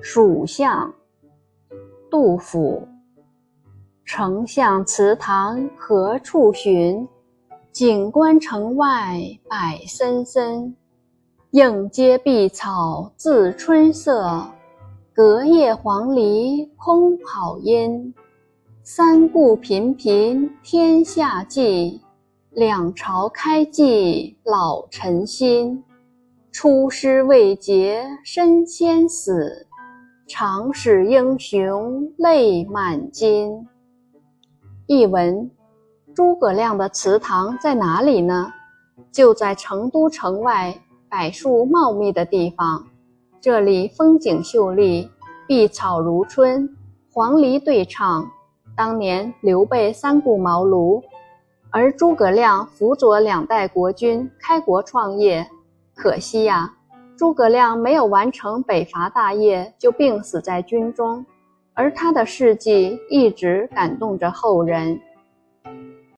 蜀相，杜甫。丞相祠堂何处寻？锦官城外柏森森。映阶碧草自春色，隔叶黄鹂空好音。三顾频频天下计，两朝开济老臣心。出师未捷身先死，长使英雄泪满襟。译文：诸葛亮的祠堂在哪里呢？就在成都城外柏树茂密的地方。这里风景秀丽，碧草如春，黄鹂对唱。当年刘备三顾茅庐，而诸葛亮辅佐两代国君开国创业。可惜呀，诸葛亮没有完成北伐大业就病死在军中，而他的事迹一直感动着后人。